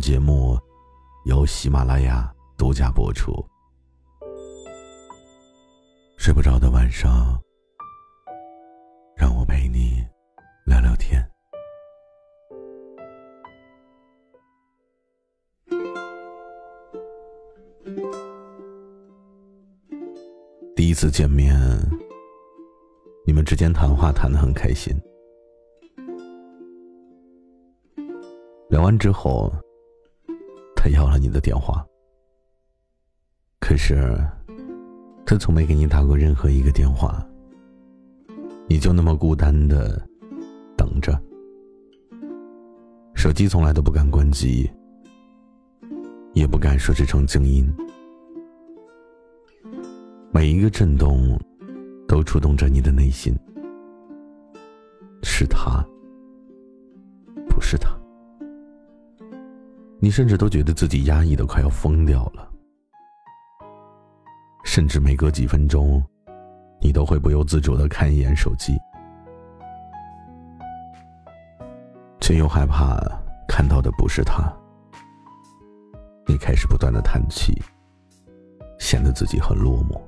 节目由喜马拉雅独家播出。睡不着的晚上，让我陪你聊聊天。第一次见面，你们之间谈话谈得很开心。聊完之后。他要了你的电话，可是他从没给你打过任何一个电话，你就那么孤单的等着，手机从来都不敢关机，也不敢设置成静音，每一个震动都触动着你的内心，是他，不是他。你甚至都觉得自己压抑的快要疯掉了，甚至每隔几分钟，你都会不由自主的看一眼手机，却又害怕看到的不是他。你开始不断的叹气，显得自己很落寞。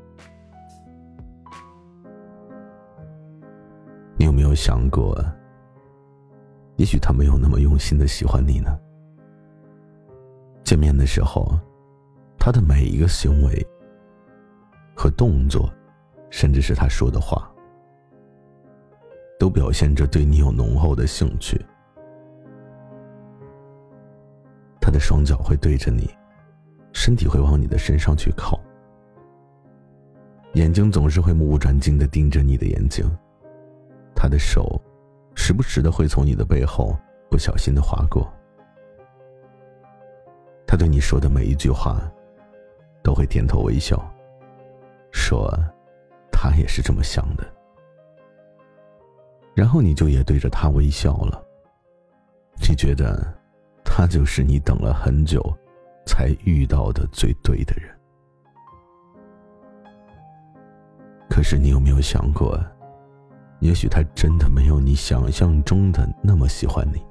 你有没有想过，也许他没有那么用心的喜欢你呢？见面的时候，他的每一个行为和动作，甚至是他说的话，都表现着对你有浓厚的兴趣。他的双脚会对着你，身体会往你的身上去靠，眼睛总是会目不转睛的盯着你的眼睛。他的手，时不时的会从你的背后不小心的划过。他对你说的每一句话，都会点头微笑，说他也是这么想的。然后你就也对着他微笑了。你觉得他就是你等了很久才遇到的最对的人。可是你有没有想过，也许他真的没有你想象中的那么喜欢你？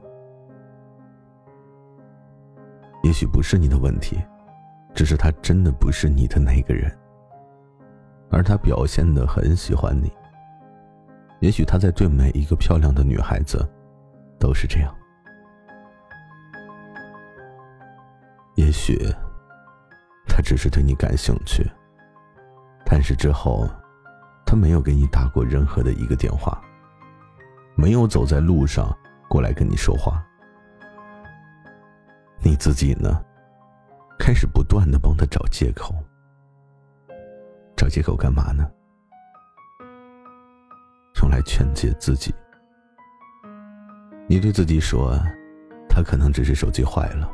也许不是你的问题，只是他真的不是你的那个人，而他表现的很喜欢你。也许他在对每一个漂亮的女孩子都是这样。也许他只是对你感兴趣，但是之后他没有给你打过任何的一个电话，没有走在路上过来跟你说话。你自己呢？开始不断的帮他找借口，找借口干嘛呢？用来劝解自己。你对自己说，他可能只是手机坏了，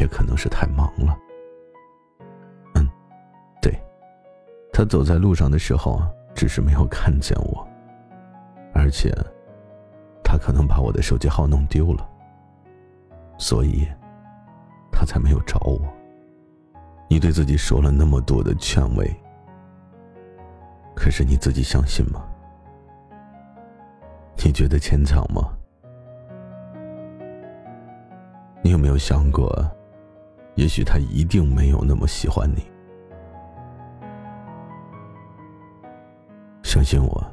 也可能是太忙了。嗯，对，他走在路上的时候，只是没有看见我，而且，他可能把我的手机号弄丢了。所以，他才没有找我。你对自己说了那么多的劝慰，可是你自己相信吗？你觉得牵强吗？你有没有想过，也许他一定没有那么喜欢你？相信我，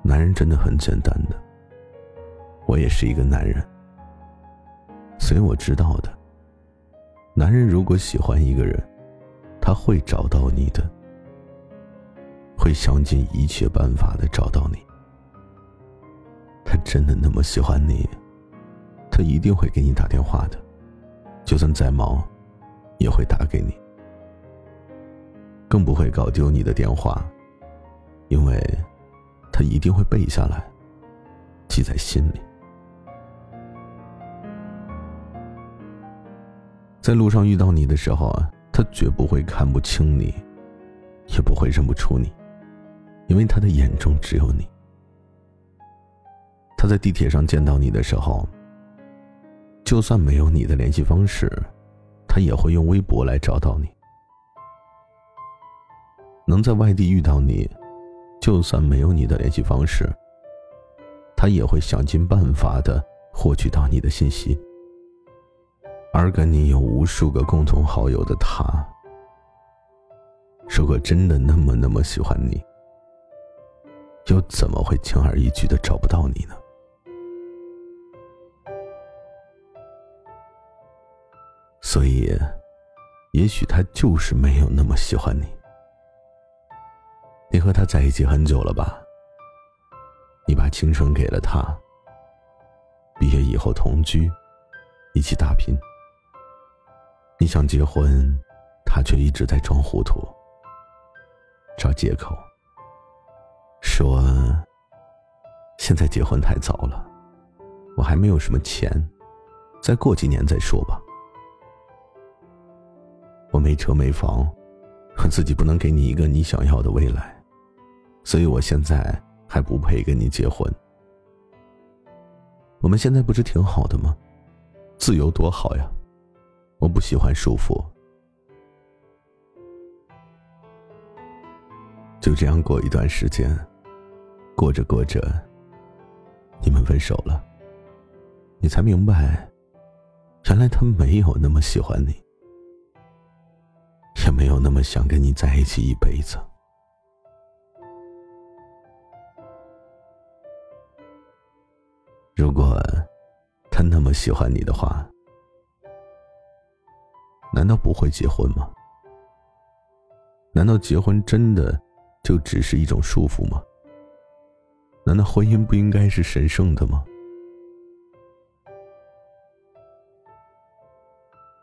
男人真的很简单的。我也是一个男人。因为我知道的，男人如果喜欢一个人，他会找到你的，会想尽一切办法的找到你。他真的那么喜欢你，他一定会给你打电话的，就算再忙，也会打给你，更不会搞丢你的电话，因为他一定会背下来，记在心里。在路上遇到你的时候啊，他绝不会看不清你，也不会认不出你，因为他的眼中只有你。他在地铁上见到你的时候，就算没有你的联系方式，他也会用微博来找到你。能在外地遇到你，就算没有你的联系方式，他也会想尽办法的获取到你的信息。而跟你有无数个共同好友的他，如果真的那么那么喜欢你，又怎么会轻而易举的找不到你呢？所以，也许他就是没有那么喜欢你。你和他在一起很久了吧？你把青春给了他，毕业以后同居，一起打拼。你想结婚，他却一直在装糊涂，找借口，说现在结婚太早了，我还没有什么钱，再过几年再说吧。我没车没房，我自己不能给你一个你想要的未来，所以我现在还不配跟你结婚。我们现在不是挺好的吗？自由多好呀！我不喜欢束缚。就这样过一段时间，过着过着，你们分手了，你才明白，原来他没有那么喜欢你。也没有那么想跟你在一起一辈子。如果他那么喜欢你的话，难道不会结婚吗？难道结婚真的就只是一种束缚吗？难道婚姻不应该是神圣的吗？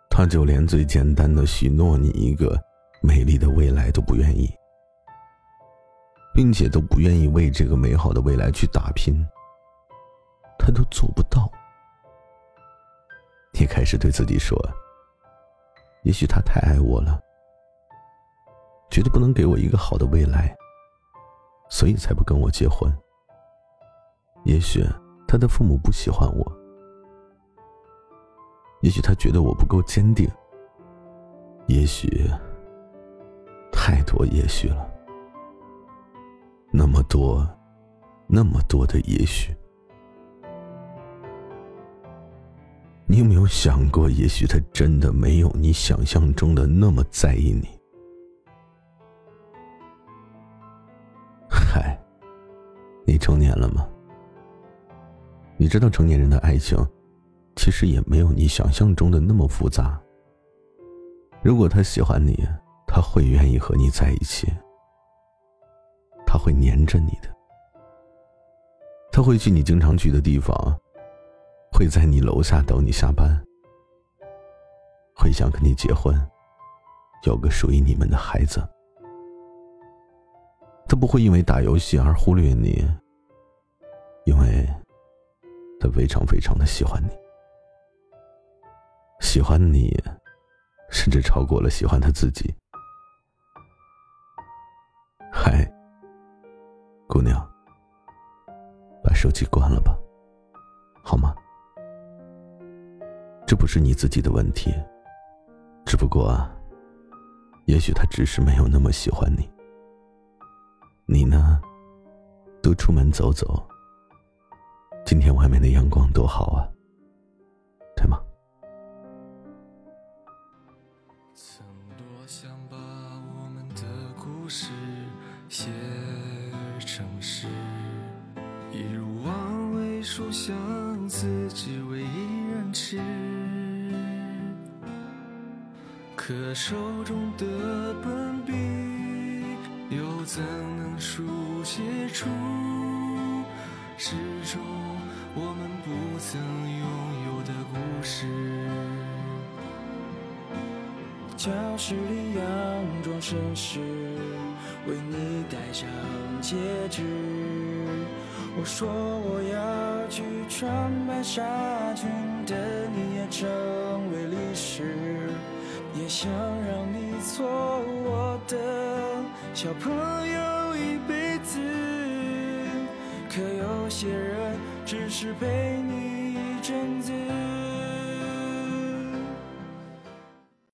他就连最简单的许诺你一个美丽的未来都不愿意，并且都不愿意为这个美好的未来去打拼，他都做不到。你开始对自己说：“也许他太爱我了，觉得不能给我一个好的未来，所以才不跟我结婚。也许他的父母不喜欢我。”也许他觉得我不够坚定，也许太多也许了，那么多，那么多的也许，你有没有想过，也许他真的没有你想象中的那么在意你？嗨，你成年了吗？你知道成年人的爱情？其实也没有你想象中的那么复杂。如果他喜欢你，他会愿意和你在一起，他会黏着你的，他会去你经常去的地方，会在你楼下等你下班，会想跟你结婚，有个属于你们的孩子。他不会因为打游戏而忽略你，因为他非常非常的喜欢你。喜欢你，甚至超过了喜欢他自己。嗨，姑娘，把手机关了吧，不是你自己的问题，只不过，也许他只是没有那么喜欢你。你呢？多出门走走。今天外面的阳光多好啊！书相思，只为一可手中的本笔，又怎能书写出始终我们不曾拥有的故事？教室里佯装绅士，为你戴上戒指。我说我要去穿白纱裙等你也成为历史也想让你做我的小朋友一辈子。可有些人只是陪你一阵子。